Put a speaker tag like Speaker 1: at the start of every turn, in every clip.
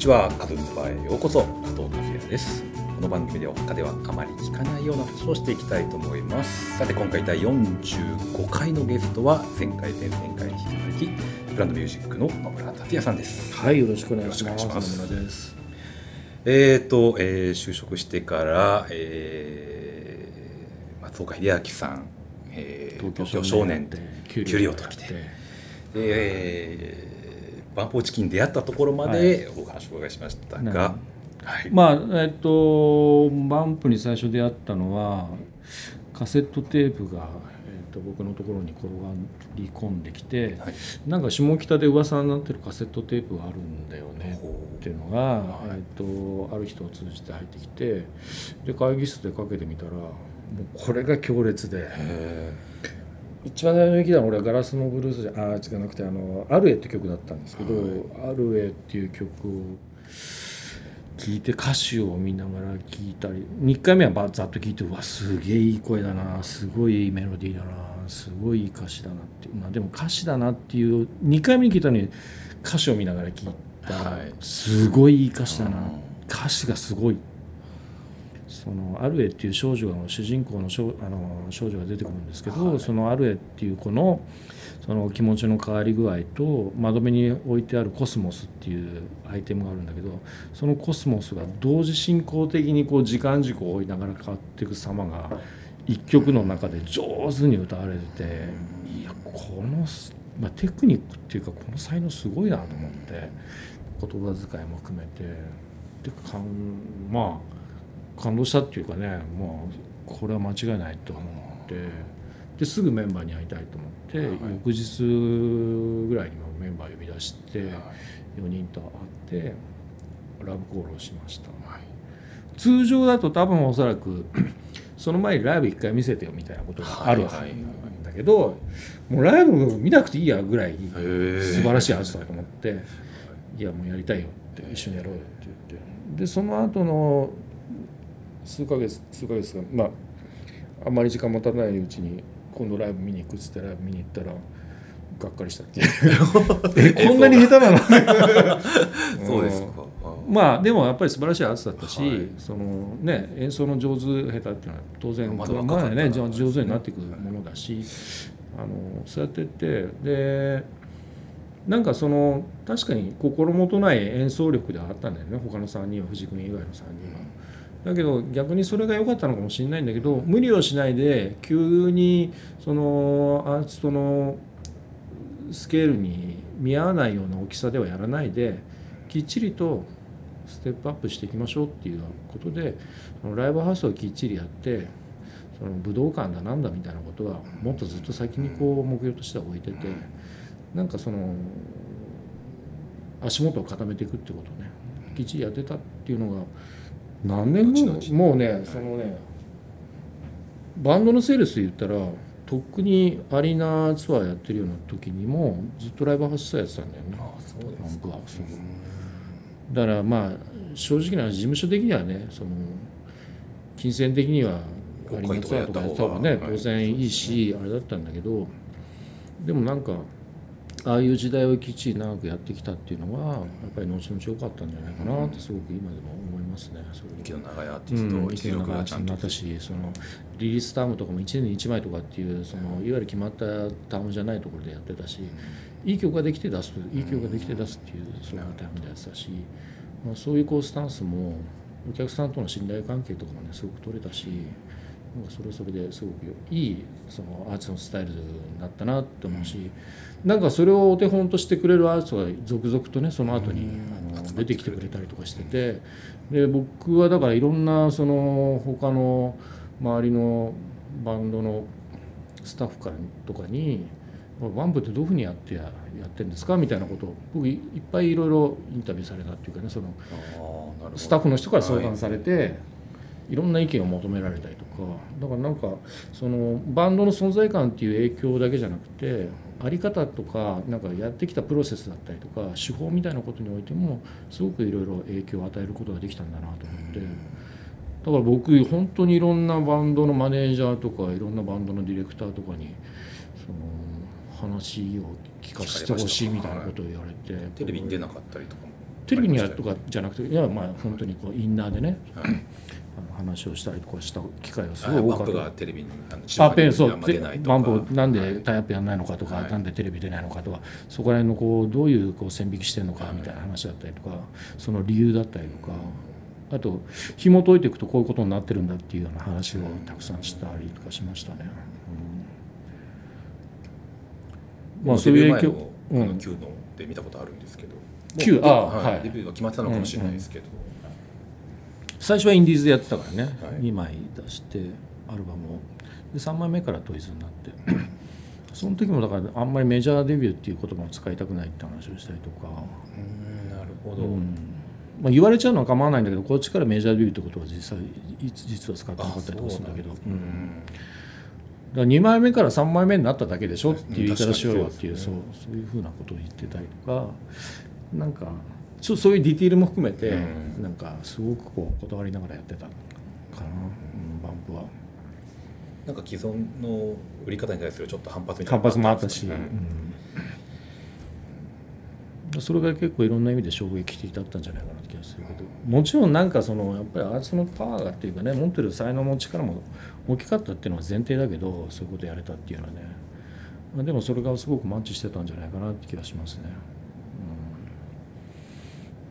Speaker 1: こんにちはカズズバーへようこそ加藤和也です。この番組では他ではあまり聞かないような話をしていきたいと思います。さて今回第45回のゲストは前回前々回に引き続きブランドミュージックの野村達也さんです。
Speaker 2: はいよろしくお願いします。野村です。
Speaker 1: えーと、えー就職してから、えー松岡秀明さん、えー東京少年
Speaker 2: 給
Speaker 1: 給料と来てえーバンポーチキン出会ったところまでお話をお伺いしましたが
Speaker 2: ほ、
Speaker 1: はい。
Speaker 2: まあえっとバンプに最初出会ったのはカセットテープが、えっと、僕のところに転がり込んできて、
Speaker 1: はい。
Speaker 2: なんか下北で噂になってるカセットテープがあるんだよね
Speaker 1: ほ
Speaker 2: っていうのが、
Speaker 1: はい。
Speaker 2: えっと、ある人を通じて入ってきてで会議室でかけてみたらもうこれが強烈で。
Speaker 1: へ
Speaker 2: 一番最初に聞いたのは俺はガラスのブルースじゃあー違なくてあの「アルエ」って曲だったんですけど「アルエ」っていう曲を聴いて歌詞を見ながら聴いたり1回目はばざっと聴いてうわすげえいい声だなすごいいいメロディーだなすごいいい歌詞だなってまあでも歌詞だなっていう2回目に聞いたのに歌詞を見ながら聴いたら、
Speaker 1: はい。
Speaker 2: すごいいい歌詞だな。
Speaker 1: うん。
Speaker 2: 歌詞がすごいそのアルエっていう少女の主人公の少あの少女が出てくるんですけど、
Speaker 1: はい。
Speaker 2: そのアルエっていう子のその気持ちの変わり具合と窓辺に置いてあるコスモスっていうアイテムがあるんだけどそのコスモスが同時進行的にこう時間軸を追いながら変わっていく様が一曲の中で上手に歌われてていやこの、まあ、テクニックっていうかこの才能すごいなと思って言葉遣いも含めて。でかんまあ感動したっていうかねもうこれは間違いないと思ってですぐメンバーに会いたいと思って、
Speaker 1: はい
Speaker 2: 翌日ぐらいにもメンバー呼び出して
Speaker 1: ー
Speaker 2: 4人と会ってラブコールをしました。
Speaker 1: はい。
Speaker 2: 通常だと多分おそらく その前にライブ1回見せてよみたいなことがあるわ
Speaker 1: はいはい
Speaker 2: けだけどもうライブ見なくていいやぐらい素晴らしいはずだと思って「い。やもうやりたいよ」って一緒にやろうよって言って。でその後の数ヶ月数ヶ月がまああんまり時間も経たないうちに今度ライブ見に行くっつってライブ見に行ったらがっかりしたっていう。えこんなに下手なの？
Speaker 1: そうですか。
Speaker 2: まあでもやっぱり素晴らしいアーティストだったし、
Speaker 1: はい。
Speaker 2: そのね、演奏の上手下手っていうのは当然
Speaker 1: まだ
Speaker 2: ね上上手になっていくものだしあのそうやってってでなんかその確かに心もとない演奏力ではあったんだよね。他の3人は藤井君以外の3人は。だけど逆にそれが良かったのかもしれないんだけど無理をしないで急にそのアーティストのスケールに見合わないような大きさではやらないできっちりとステップアップしていきましょうっていうことでそのライブハウスをきっちりやってその武道館だなんだみたいなことはもっとずっと先にこう目標としては置いててなんかその足元を固めていくってことをねきっちりやってたっていうのが何年後？もうねそのねバンドのセールスで言ったらとっくにアリーナツアーやってるような時にもずっとライブハウスやってたんだよね。
Speaker 1: あそうです
Speaker 2: 僕はそうだからまあ正直な話事務所的にはねその金銭的にはアリーナツアーとかやった方がね
Speaker 1: はい
Speaker 2: 当然いいしあれだったんだけどでもなんかああいう時代をきっちり長くやってきたっていうのはやっぱり後々良かったんじゃないかなってすごく今でも思いますね。そ
Speaker 1: の長いアーティ
Speaker 2: うん、
Speaker 1: スト、実力がちゃんと。
Speaker 2: になったしそのリリースタームとかも1年に1枚とかっていうそのいわゆる決まったタームじゃないところでやってたしいい曲ができて出すいい曲ができて出すっていうそういうタイムでやってたし、まあ、そういうこうスタンスもお客さんとの信頼関係とかもねすごく取れたしそれはそれですごくいいそのアーティストのスタイルになったなって思うし、なんかそれをお手本としてくれるアーティストが続々とねその後にあの出てきてくれたりとかしててで僕はだからいろんなその他の周りのバンドのスタッフからとかに「ワンプってどういうふうにやってややってるんですか?」みたいなことを僕いいっぱいいろいろインタビューされたっていうかねそのスタッフの人から相談されて、い、ろんな意見を求められたりとか。だからなんかそのバンドの存在感っていう影響だけじゃなくてあり方とかなんかやってきたプロセスだったりとか手法みたいなことにおいてもすごくいろいろ影響を与えることができたんだなと思って。だから僕本当にいろんなバンドのマネージャーとかいろんなバンドのディレクターとかにその話を聞かせてほしいみたいなことを言われて。
Speaker 1: テレビに出なかったりとかも。
Speaker 2: テレビにやるとかじゃなくていやまあ本当にこうインナーでね
Speaker 1: はい。
Speaker 2: あの話をしたりとかした機会がす
Speaker 1: あ
Speaker 2: ごい多かった。
Speaker 1: バンプがテレビにあ
Speaker 2: ペンそう
Speaker 1: あんま出ないとか。
Speaker 2: バンプなん
Speaker 1: はい。
Speaker 2: でタイアップやんないのかとか、
Speaker 1: はい。
Speaker 2: なんでテレビ出ないのかとかそこら辺のこうどういうこう線引きしてるのかみたいな話だったりとかその理由だったりとかあと紐解いていくとこういうことになってるんだっていうような話をたくさんしたりとかしましたね。うん。まあそういう影響うん。
Speaker 1: 9ので見たことあるんですけど
Speaker 2: 9
Speaker 1: もう
Speaker 2: あはい
Speaker 1: デビューが決まってたのかもしれないですけど、
Speaker 2: 最初はインディーズでやってたからね、
Speaker 1: はい。
Speaker 2: 2枚出してアルバムを。で3枚目からトイズになって。その時もだからあんまりメジャーデビューっていう言葉を使いたくないって話をしたりとか、
Speaker 1: うんなるほど、
Speaker 2: うん。まあ、言われちゃうのは構わないんだけどこっちからメジャーデビューってことは実際いつ実は使ってなかったりとかするんだけど。
Speaker 1: うんん。
Speaker 2: だから2枚目から3枚目になっただけでしょっていう言い方しようよっていう
Speaker 1: うん確
Speaker 2: そうそういうふうなことを言ってたりとかなんかちょっとそういうディティールも含めて、
Speaker 1: うん。
Speaker 2: なんかすごくこう断りながらやってたかな、うん、バンプは。
Speaker 1: なんか既存の売り方に対するちょっと反発みたいな
Speaker 2: 反発もあったし、
Speaker 1: うん。
Speaker 2: うん。それが結構いろんな意味で衝撃的だったんじゃないかなって気がするけど。もちろんなんかそのやっぱりアーティストのパワーがっていうかね持ってる才能も力も大きかったっていうのは前提だけどそういうことやれたっていうのはね。まあでもそれがすごくマッチしてたんじゃないかなって気がしますね。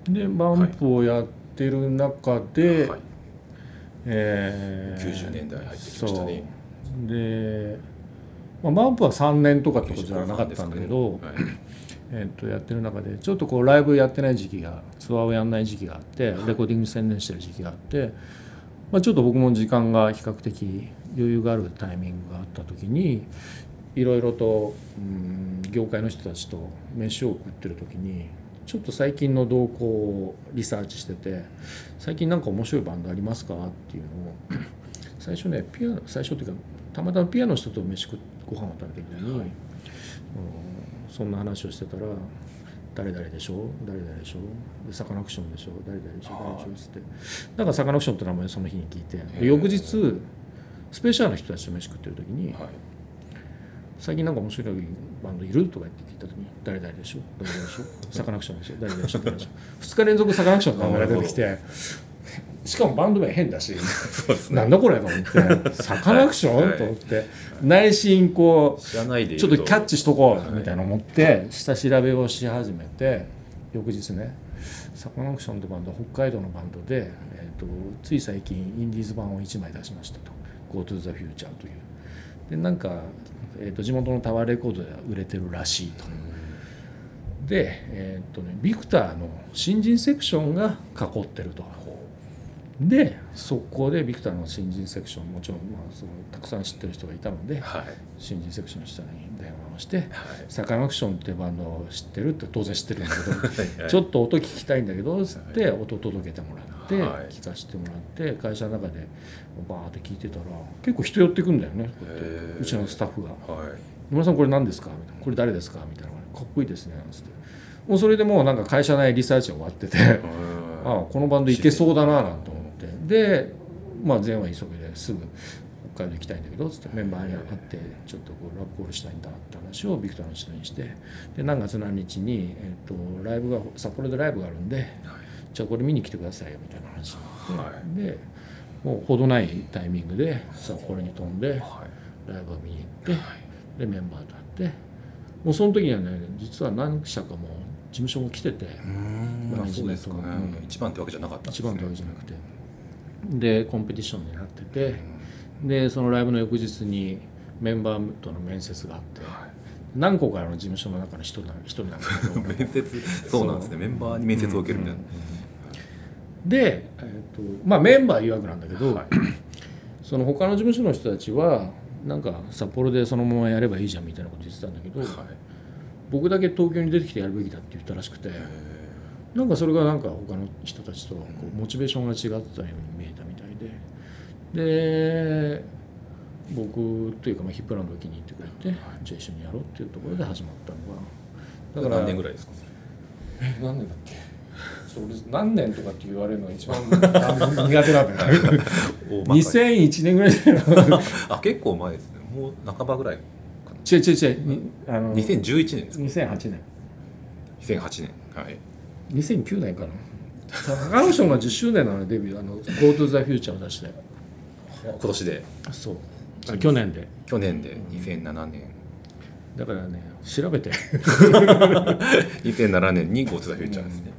Speaker 2: うんでバンプをやってる中で、
Speaker 1: はい。
Speaker 2: えー
Speaker 1: 90年代入ってきましたね。
Speaker 2: で、まあ、バンプは3年とかってことじゃなかったんだけど、
Speaker 1: はい。
Speaker 2: えっとやってる中でちょっとこうライブやってない時期がツアーをやんない時期があってレコーディングに専念してる時期があって、まあ、ちょっと僕も時間が比較的余裕があるタイミングがあった時にいろいろとうん業界の人たちと飯を食ってる時にちょっと最近の動向をリサーチしてて最近なんか面白いバンドありますか？っていうのを最初ねピアノ最初っていうかたまたまピアノの人と飯食っご飯を食べてる時に、うんそんな話をしてたら「誰々でしょ誰々でしょでサカナクションでしょ誰々でしょ誰々でしょ」っつって。だからサカナクションって名前をその日に聞いてで翌日スペシャルの人たちと飯食ってる時に
Speaker 1: はい「
Speaker 2: 最近なんか面白いバンドいる?」とか言って聞いた時に「誰々でしょ？誰々でしょ？サカナクションでしょ？誰々でしょ？誰々でしょ」2日連続サカナクションの名前が出てきてしかもバンド名変だし。
Speaker 1: ね。
Speaker 2: なんだこれと思って。サカナクション、
Speaker 1: はい
Speaker 2: と思って。内心こうちょっとキャッチしとこ
Speaker 1: はいう
Speaker 2: みたいなの思って下調べをし始めて翌日ねサカナクションってバンドは北海道のバンドで、えー、とつい最近インディーズ版を1枚出しましたと「GoToThe Future」というでなんか、えー、と地元のタワーレコードでは売れてるらしいと。で、えーとね、ビクターの新人セクションが囲ってるとで速攻でビクターの新人セクションもちろん、まあ、そのたくさん知ってる人がいたので
Speaker 1: はい。
Speaker 2: 新人セクションの人に電話をして
Speaker 1: はい「
Speaker 2: サカナクションってバンドを知ってる?」って当然知ってるんだけど
Speaker 1: はい。
Speaker 2: ちょっと音聞きたいんだけどつって音届けてもらって
Speaker 1: はい。
Speaker 2: 聞かせてもらって会社の中でバーって聞いてたら結構人寄ってくんだよねこうやって。
Speaker 1: へー。
Speaker 2: うちのスタッフが。
Speaker 1: はい「
Speaker 2: 野村さんこれ何ですか?」みたいな「これ誰ですか?」みたいな「かっこいいですね」なんつって。もうそれでもうなんか会社内リサーチが終わっててああこのバンドいけそうだななんて思ってでまあ前は急ぎですぐ北海道行きたいんだけどつってメンバーに会ってちょっとこうラブコールしたいんだって話をビクターの人にしてで何月何日に、えっとライブが札幌でライブがあるんでじゃあこれ見に来てくださいよみたいな話になって、
Speaker 1: は
Speaker 2: でもう程ないタイミングで札幌に飛んで
Speaker 1: は
Speaker 2: ライブを見に行ってでメンバーと会ってもうその時にはね実は何社かも事務所も来てて。
Speaker 1: いうん。まあそうですかね。
Speaker 2: うん。
Speaker 1: 一番ってわけじゃなかったんです
Speaker 2: 一
Speaker 1: ね
Speaker 2: 番ってわけじゃなくてでコンペティションになっててでそのライブの翌日にメンバーとの面接があって何個かの事務所の中の一人な一人なんだけど。
Speaker 1: 面接そうなんですね。メンバーに面接を受けるみたいな。
Speaker 2: で、えーとまあ、メンバー曰くなんだけど、
Speaker 1: はい。
Speaker 2: その他の事務所の人たちはなんか札幌でそのままやればいいじゃんみたいなこと言ってたんだけど、
Speaker 1: はい。
Speaker 2: 僕だけ東京に出てきてやるべきだって言ったらしくてなんかそれがなんか他の人たちとこうモチベーションが違ってたように見えたみたいで。で僕というかまあヒップランドを気に入ってくれて、じゃあ一緒にやろうっていうところで始まったのが。だから
Speaker 1: 何年ぐらいですか？
Speaker 2: え何年だっけ？それ何年とかって言われるのが一番あ苦手なんだよ
Speaker 1: 大まかに
Speaker 2: 2001年ぐらいじゃない
Speaker 1: あ結構前ですね。もう半ばぐらいか
Speaker 2: 違う違う違う。にあの
Speaker 1: な2011年ですか
Speaker 2: ？2008年。
Speaker 1: 2008年。はい
Speaker 2: 2009年かな。サカナクションが10周年なのデビュー。あの「GoToTheFuture」を出して。
Speaker 1: 今年で。
Speaker 2: そう。あ去年で。
Speaker 1: 去年で。2007年
Speaker 2: だからね調べて。
Speaker 1: 2007 年に GoTo the Future ですね、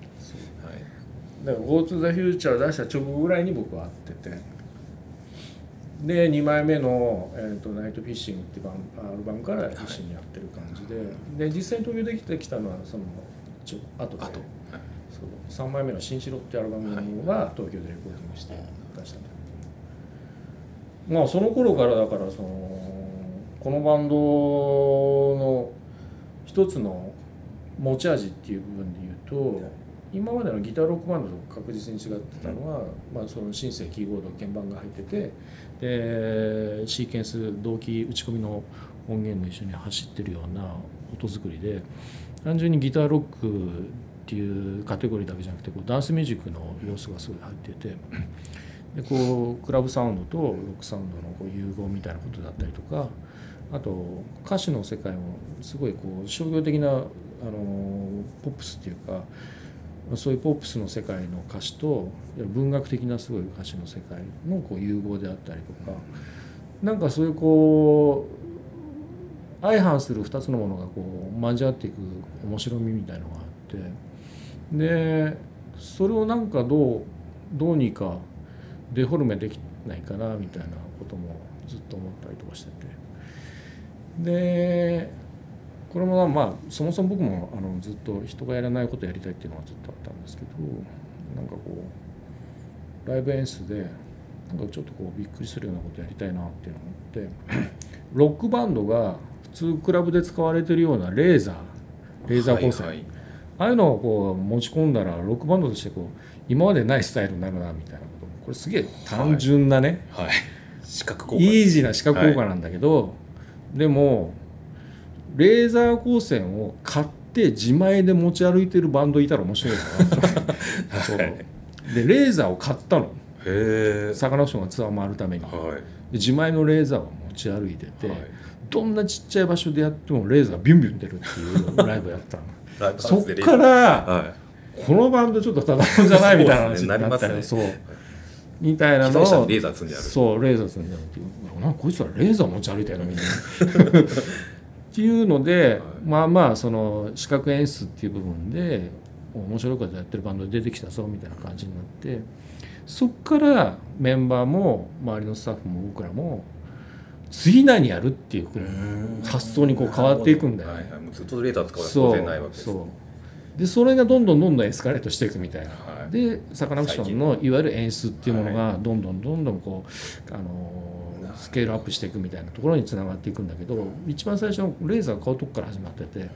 Speaker 1: はい。
Speaker 2: だから「GoToTheFuture」を出した直後ぐらいに僕は会ってて。で2枚目の「えー、とナイトフィッシング」っていうバンアルバムから一緒にやってる感じで、で実際に東京できてきたのはそのちょ後で。
Speaker 1: あと、はい。
Speaker 2: そう3枚目の「新城」ってアルバムは東京でレコーディングして出したんだけどまあその頃からだからそのこのバンドの一つの持ち味っていう部分で言うと今までのギターロックバンドと確実に違ってたのは、まあ、そのシンセキーボード鍵盤が入っててでシーケンス同期打ち込みの音源も一緒に走ってるような音作りで単純にギターロックっていうカテゴリーだけじゃなくてこうダンスミュージックの要素がすごい入っててでこうクラブサウンドとロックサウンドのこう融合みたいなことだったりとかあと歌詞の世界もすごいこう商業的なあのポップスっていうかそういうポップスの世界の歌詞と文学的なすごい歌詞の世界のこう融合であったりとかなんかそういうこう相反する2つのものがこう交わっていく面白みみたいのがあって。でそれをなんかどうどうにかデフォルメできないかなみたいなこともずっと思ったりとかしてて。でこれもまあそもそも僕もあのずっと人がやらないことやりたいっていうのはずっとあったんですけどなんかこうライブ演出でなんかちょっとこうびっくりするようなことやりたいなっていうのを思ってロックバンドが普通クラブで使われてるようなレーザーレーザー光線、
Speaker 1: はい。はい
Speaker 2: ああいうのをこう持ち込んだらロックバンドとしてこう今までないスタイルになるなみたいなことこれすげえ単純なね、
Speaker 1: はい。視覚効果
Speaker 2: イージーな視覚効果なんだけど、でもレーザー光線を買って自前で持ち歩いてるバンドいたら面白いな。そう。でレーザーを買ったの。サカナクションがツアー回るために。で
Speaker 1: はい。
Speaker 2: 自前のレーザーを持ち歩いてて、
Speaker 1: はい
Speaker 2: どんなちっちゃい場所でやってもレーザーがビュンビュン出るっていうライブやったの。そっから
Speaker 1: は
Speaker 2: このバンドちょっとただもんじゃないみたいな話になった
Speaker 1: なります
Speaker 2: よそう。みたいな
Speaker 1: 機
Speaker 2: のを
Speaker 1: レーザー積んである
Speaker 2: そうレーザー積んであるっていう。なんかこいつらレーザー持ち歩いてるのみんなっていうので、まあまあその視覚演出っていう部分で面白いことやってるバンド出てきたぞみたいな感じになってそっからメンバーも周りのスタッフも僕らも次何やるっていう発想にこう変わっていくんだよね。
Speaker 1: はいはい。もうずっとレーザー使ないわけです
Speaker 2: でそれがどんどんどんどんエスカレートしていくみたいな、
Speaker 1: はい。
Speaker 2: でサカナクションのいわゆる演出っていうものがどんどんどんどんこう、あのースケールアップしていくみたいなところにつながっていくんだけど一番最初のレーザー買うとこから始まってて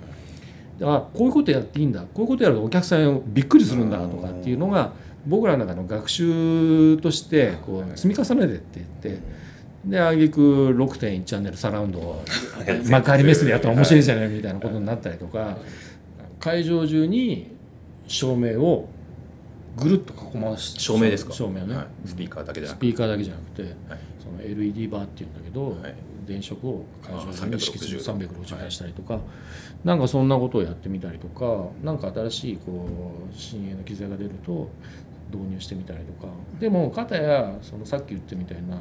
Speaker 2: あこういうことやっていいんだ。こういうことやるとお客さんびっくりするんだとかっていうのが僕らの中の学習としてこう積み重ねてっていってで挙句6.1チャンネルサラウンドを幕張メッセでやったら面白いじゃないみたいなことになったりとか会場中に照明をぐるっと囲まして
Speaker 1: 照明ですか？
Speaker 2: 照明をね、
Speaker 1: はい。スピーカーだけじゃなく
Speaker 2: スピーカーだけじゃなくて
Speaker 1: はい。
Speaker 2: その LED バーっていうんだけど、
Speaker 1: はい。
Speaker 2: 電飾を会場に意識する
Speaker 1: 360
Speaker 2: 360度したりとか、なんかそんなことをやってみたりとかなんか新しいこう新鋭の機材が出ると導入してみたりとか。でも片やそのさっき言ったみたいな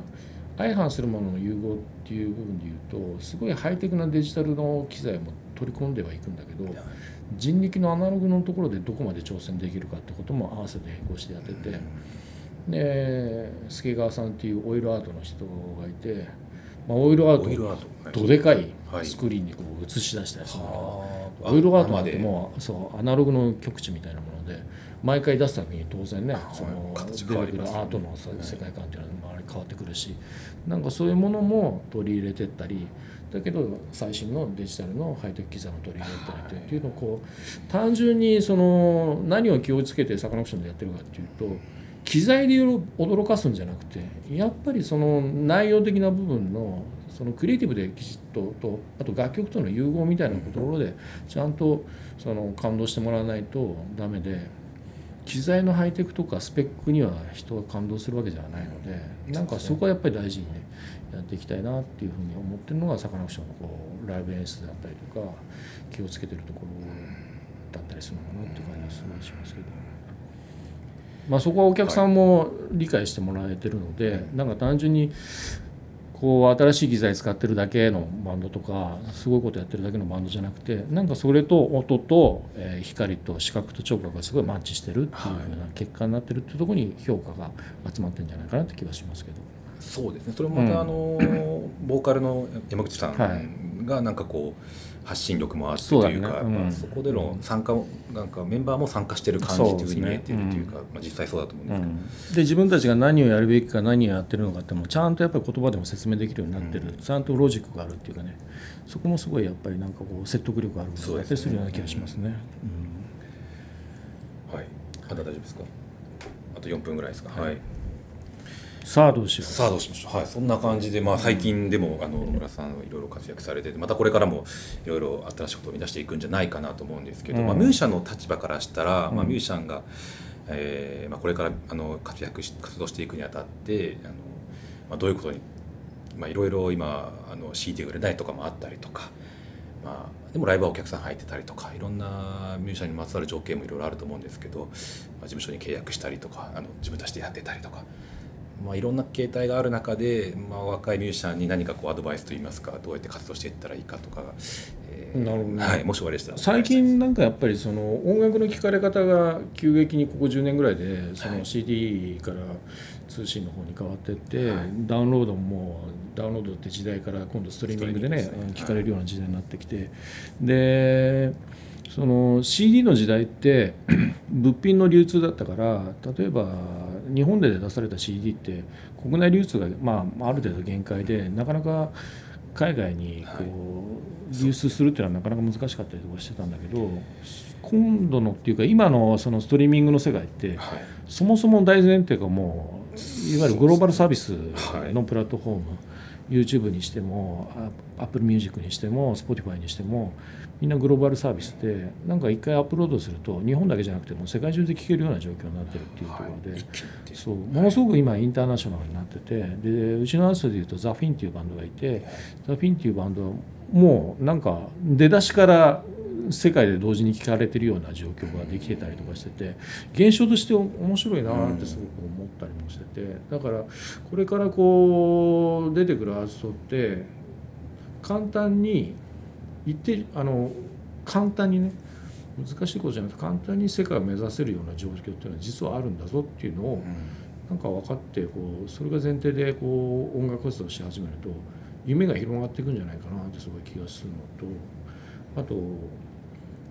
Speaker 2: 相反するものの融合っていう部分で言うとすごいハイテクなデジタルの機材も取り込んではいくんだけど人力のアナログのところでどこまで挑戦できるかってことも合わせて並行してやっててで助川さんっていうオイルアートの人がいて、まあ、オイルアートどでかい
Speaker 1: はい。
Speaker 2: スクリーンにこう映し出したりする。
Speaker 1: は
Speaker 2: オイルアートなん
Speaker 1: 生で
Speaker 2: てもうそうアナログの極致みたいなもので毎回出すたびに当然ねその
Speaker 1: 形
Speaker 2: 出てくるアートのさ世界観っていうのはあれ変わってくるしなんかそういうものも取り入れてったりだけど最新のデジタルのハイテク機材も取り入れたりっていうのをこう単純にその何を気をつけてサカナクションでやってるかっていうと機材で驚かすんじゃなくてやっぱりその内容的な部分のそのクリエイティブできちっととあと楽曲との融合みたいなところでちゃんとその感動してもらわないとダメで機材のハイテクとかスペックには人が感動するわけじゃないのでなんかそこはやっぱり大事にねやっていきたいなっていうふうに思ってるのがサカナクションのこうライブ演出だったりとか気をつけてるところだったりするのかなっていう感じがすごいしますけど。まあ、そこはお客さんも理解してもらえてるので、なんか単純にこう新しい機材使ってるだけのバンドとかすごいことやってるだけのバンドじゃなくてなんかそれと音と、えー光と視覚と聴覚がすごいマッチしてるっていうような結果になってるっていうところに評価が集まってるんじゃないかなって気はしますけど。
Speaker 1: そうですね。それもまた、
Speaker 2: うん。
Speaker 1: あのボーカルの山口さ
Speaker 2: はい。
Speaker 1: んがなんかこう発信力もあってというか
Speaker 2: うん
Speaker 1: まあそこでの参加をなんかメンバーも参加してる感じっていうふうに見えてるっていうかまあ、実際そうだと思うんですけど、
Speaker 2: で自分たちが何をやるべきか何をやってるのかってもちゃんとやっぱり言葉でも説明できるようになってる、
Speaker 1: うん。
Speaker 2: ちゃんとロジックがあるっていうかね。そこもすごいやっぱりなんかこう説得力あることだったりするような気がしますね。
Speaker 1: はい。まだ大丈夫ですか？あと4分ぐらいですか？はい、
Speaker 2: うんさあどうしよう。
Speaker 1: さあどうしましょう。はいそんな感じでまあ最近でもあの野村さんいろいろ活躍されててまたこれからもいろいろ新しいことを生み出していくんじゃないかなと思うんですけど、
Speaker 2: うん。
Speaker 1: まあ、ミュージシャンの立場からしたら、まあ、
Speaker 2: うん
Speaker 1: ミュージシャンが、えーまあ、これからあの活躍し活動していくにあたってあの、まあ、どういうことにまあいろいろ今あの CD が売れないとかもあったりとか、まあ、でもライブはお客さん入ってたりとかいろんなミュージシャンにまつわる条件もいろいろあると思うんですけど、まあ、事務所に契約したりとかあの自分たちでやってたりとか。まあ、いろんな形態がある中で、まあ、若いミュージシャンに何かこうアドバイスといいますかどうやって活動していったらいいかとか、えー
Speaker 2: なるほどね。
Speaker 1: はい、もししたら
Speaker 2: 最近なんかやっぱりその音楽の聴かれ方が急激にここ10年ぐらいでその
Speaker 1: はい。
Speaker 2: CD から通信の方に変わってって、
Speaker 1: はい。
Speaker 2: ダウンロードもダウンロードって時代から今度ストリーミングでね
Speaker 1: ストリーミングですね。
Speaker 2: 聞かれるような時代になってきて、でその CD の時代って 物品の流通だったから例えば日本で出された CD って国内流通が、まあ、ある程度限界でなかなか海外にこう流出するっていうのはなかなか難しかったりとかしてたんだけど今度のっていうか今のそのストリーミングの世界って
Speaker 1: はい。
Speaker 2: そもそも大前提がもういわゆるグローバルサービス
Speaker 1: はい。
Speaker 2: のプラットフォーム、YouTube にしてもあ Apple Music にしても Spotify にしてもみんなグローバルサービスでなんか一回アップロードすると日本だけじゃなくても世界中で聴けるような状況になってるっていうところで、そうものすごく今インターナショナルになっててでうちのアーストでいうとザ・フィンっていうバンドがいてザ・フィンっていうバンドはもうなんか出だしから世界で同時に聴かれてるような状況ができてたりとかしてて現象として面白いなってすごく思ったりもしててだからこれからこう出てくるアーティストって簡単に言ってあの簡単にね難しいことじゃなくて簡単に世界を目指せるような状況っていうのは実はあるんだぞっていうのをなんか分かってこうそれが前提でこう音楽活動し始めると夢が広がっていくんじゃないかなってすごい気がするのとあと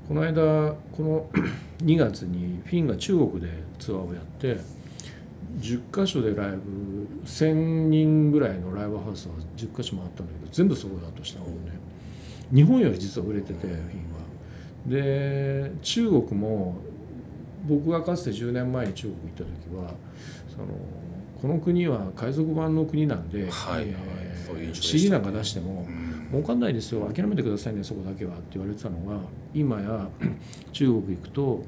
Speaker 2: この間この 2月にフィンが中国でツアーをやって10カ所でライブ1,000人ぐらいのライブハウスは10カ所回ったんだけど全部ソールドアウトしたのね。日本より実は売れててフィンは。で中国も僕がかつて10年前に中国行った時はそのこの国は海賊版の国なんで、
Speaker 1: はい
Speaker 2: え
Speaker 1: そういう印象でしたね。
Speaker 2: CD なんか出しても
Speaker 1: うん。
Speaker 2: 儲かんないですよ諦めてくださいねそこだけはって言われてたのが今や中国行くと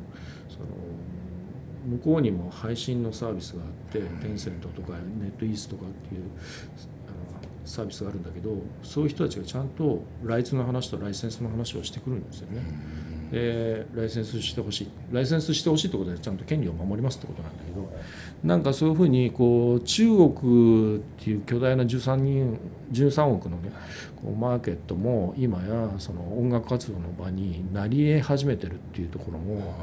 Speaker 2: その向こうにも配信のサービスがあってテンセントとかネットイースとかっていうあのサービスがあるんだけどそういう人たちがちゃんとライツの話とライセンスの話をしてくるんですよね。でライセンスしてほしい。ライセンスしてほしいってことでちゃんと権利を守りますってことなんだけどなんかそういうふうにこう中国っていう巨大な13人13億のねこうマーケットも今やその音楽活動の場になり得始めてるっていうところも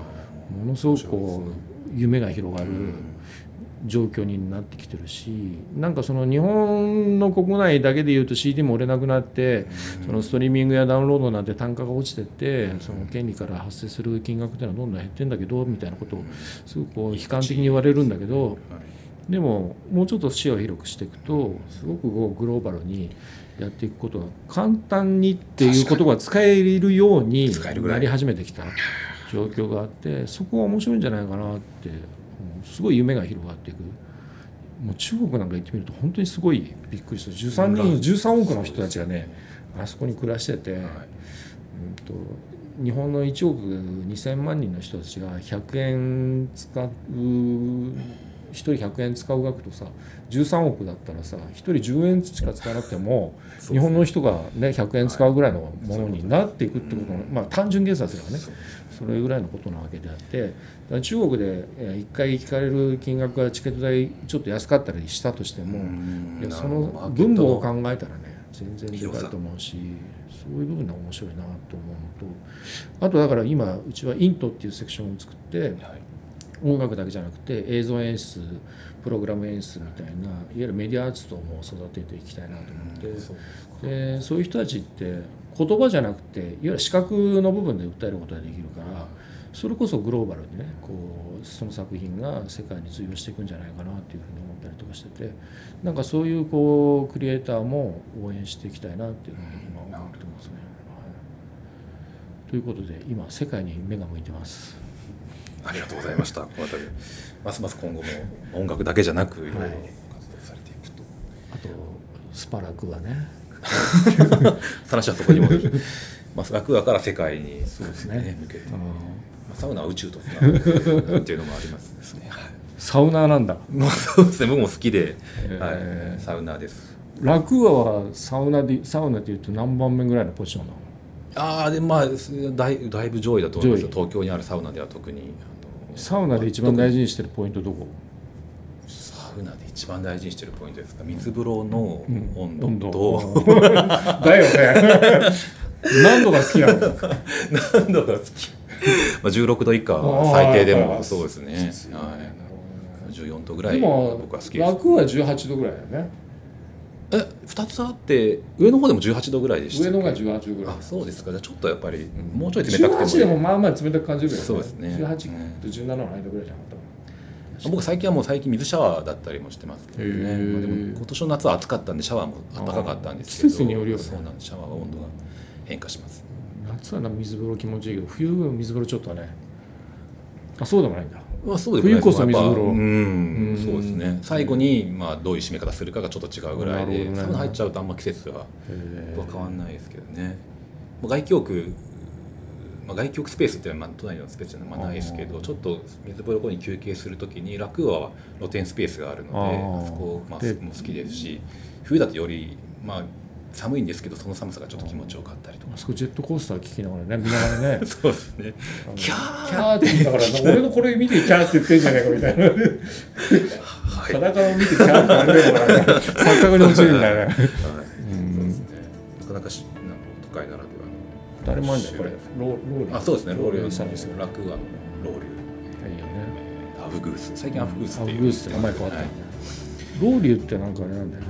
Speaker 2: ものすごくこう夢が広がる状況になってきてるしなんかその日本の国内だけでいうと CD も売れなくなってそのストリーミングやダウンロードなんて単価が落ちてってその権利から発生する金額っていうのはどんどん減ってんだけどみたいなことをすごくこう悲観的に言われるんだけどでももうちょっと視野を広くしていくとすごくこうグローバルにやっていくことが簡単にっていうことが使えるようにない。り始めてきた状況があってそこが面白いんじゃないかなってうんすごい夢が広がっていく。もう中国なんか行ってみると本当にすごいびっくりする。13人13億の人たちがねあそこに暮らしてて、うんと日本の1億2,000万人の人たちが100円使う1人100円使う額とさ13億だったらさ1人10円しか使わなくても日本の人が、ね、100円使うぐらいのものになっていくってことの、まあ、単純計算すればねそれぐらいのことなわけであって中国で1回聞かれる金額がチケット代ちょっと安かったりしたとしてもいやその分母を考えたらね全然でかいと思うしそういう部分で面白いなと思うのとあとだから今うちはイントっていうセクションを作って、音楽だけじゃなくて映像演出プログラム演出みたいないわゆるメディアアーティストも育てていきたいなと思って、でそういう人たちって言葉じゃなくていわゆる視覚の部分で訴えることができるからそれこそグローバルにねこうその作品が世界に通用していくんじゃないかなっていうふうに思ったりとかしててなんかそういうこうクリエイターも応援していきたいなっていうふうに今思ってますね。はい、ということで今世界に目が向いてます。
Speaker 1: ありがとうございました。この度ますます今後も音楽だけじゃなくいろいろ活動されていくと。
Speaker 2: あとスパラクはね。
Speaker 1: 話はそこにも。まあ、ラクアから世界に、
Speaker 2: そうですね、
Speaker 1: 向けて、まあ、サウナは宇宙とつ ながるっていうのもありますね。
Speaker 2: サウナーなんだ。
Speaker 1: まあ、そうですね、僕も好きで、はい、サウナーです。
Speaker 2: ラクアはサウナで、サウナでいうと何番目ぐらいのポジションなの？
Speaker 1: ああ、で、まあ、だい、だいぶ上位だと思います。東京にあるサウナでは特に。
Speaker 2: サウナで一番大事にしてるポイントどこ？
Speaker 1: サウナで一番大事にしてるポイントですか？水風呂の温度と。
Speaker 2: うん、だよね。何度が好きなの？
Speaker 1: 何度が好き？まあ16度以下最低でもそうですね。はい。14度ぐらい僕は好きです。
Speaker 2: 楽は18度ぐらいだよね。
Speaker 1: え2つあって上の方でも18度ぐらいでした
Speaker 2: 上のが18度ぐらい
Speaker 1: あそうですか。じゃあちょっとやっぱりもうちょい冷たくても
Speaker 2: 18でもまあまあ冷たく感じるけど、
Speaker 1: ね、そうですね。
Speaker 2: 18と17の間ぐらいじゃなかった
Speaker 1: 僕最近はもう最近水シャワーだったりもしてますけどね、まあ、でも今年の夏は暑かったんでシャワーも暖かかったんですけど。
Speaker 2: 季節によるよ、
Speaker 1: ね、そうなんです。シャワーは温度が変化します。
Speaker 2: 夏は水風呂気持ちいいけど冬は水風呂ちょっとね。あそうでもないんだ。
Speaker 1: まあ、そうで
Speaker 2: 冬こそ水風呂。
Speaker 1: うん。そうですね。最後に、まあ、どういう締め方するかがちょっと違うぐらいで、ね、サウナ入っちゃうとあんま季節は変わんないですけどね。外気浴、まあ、外気浴スペースっていうのは、まあ、都内のスペースじゃないですけどちょっと水風呂に休憩するときに楽は露天スペースがあるのであそこ、まあ、も好きですし冬だとより、まあ、寒いんですけどその寒さがちょっと気持ちよかったりとか。
Speaker 2: そこジェットコースター聞きながらね見ながらね。
Speaker 1: そうですね。
Speaker 2: キャーキャーって言いながら俺のこれ見てキャーって言ってんじゃないかみたいな。裸を見てキャーって言ってんのかな錯覚に落ちるみたいな、誰もあるんだよこれ。ロロ
Speaker 1: ーあそうですね。ローリ
Speaker 2: ー。さんですよ。
Speaker 1: 楽はローリ
Speaker 2: ー。いいよね。
Speaker 1: アフグース。最近アフグースっていう。
Speaker 2: アフグースって名前変わった、はい、ローリューってなんかあれなんだよね。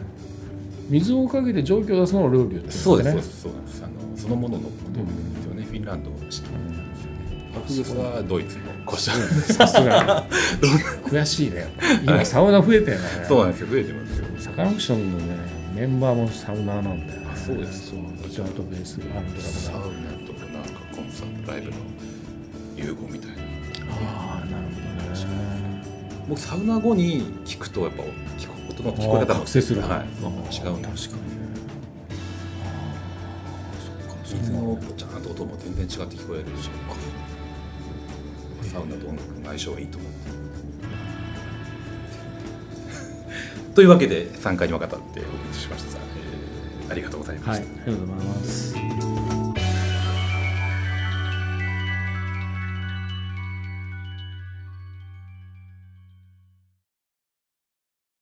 Speaker 2: 水をかけて蒸気を出すのをロウリュって、ね、
Speaker 1: そうです。そうです。あのそのもののことですよね、フィンランドを知ってるんですよね。アフグスはドイツの
Speaker 2: 古社さすが 悔しいね。今サウナ増えてるね。
Speaker 1: そうなんですよ。増えてますよ。
Speaker 2: サカナクションのねメンバーもサウナーなんだよ、ね、
Speaker 1: あそうです。
Speaker 2: そうジャートベースアンドラム
Speaker 1: サウナとなんかコンサートライブの融合みたいな。
Speaker 2: ああなるほどね。
Speaker 1: 僕サウナ後に聞くとやっぱ聞く音の聞こえ方も
Speaker 2: する、
Speaker 1: はい、違う確かに水のポチャンと音も全然違って聞こえる。そか。サウナと音楽の相性がいいと思って。というわけで3回にわたってお送りしました、えー、ありがとうございました、はい、あ
Speaker 2: りがとうございます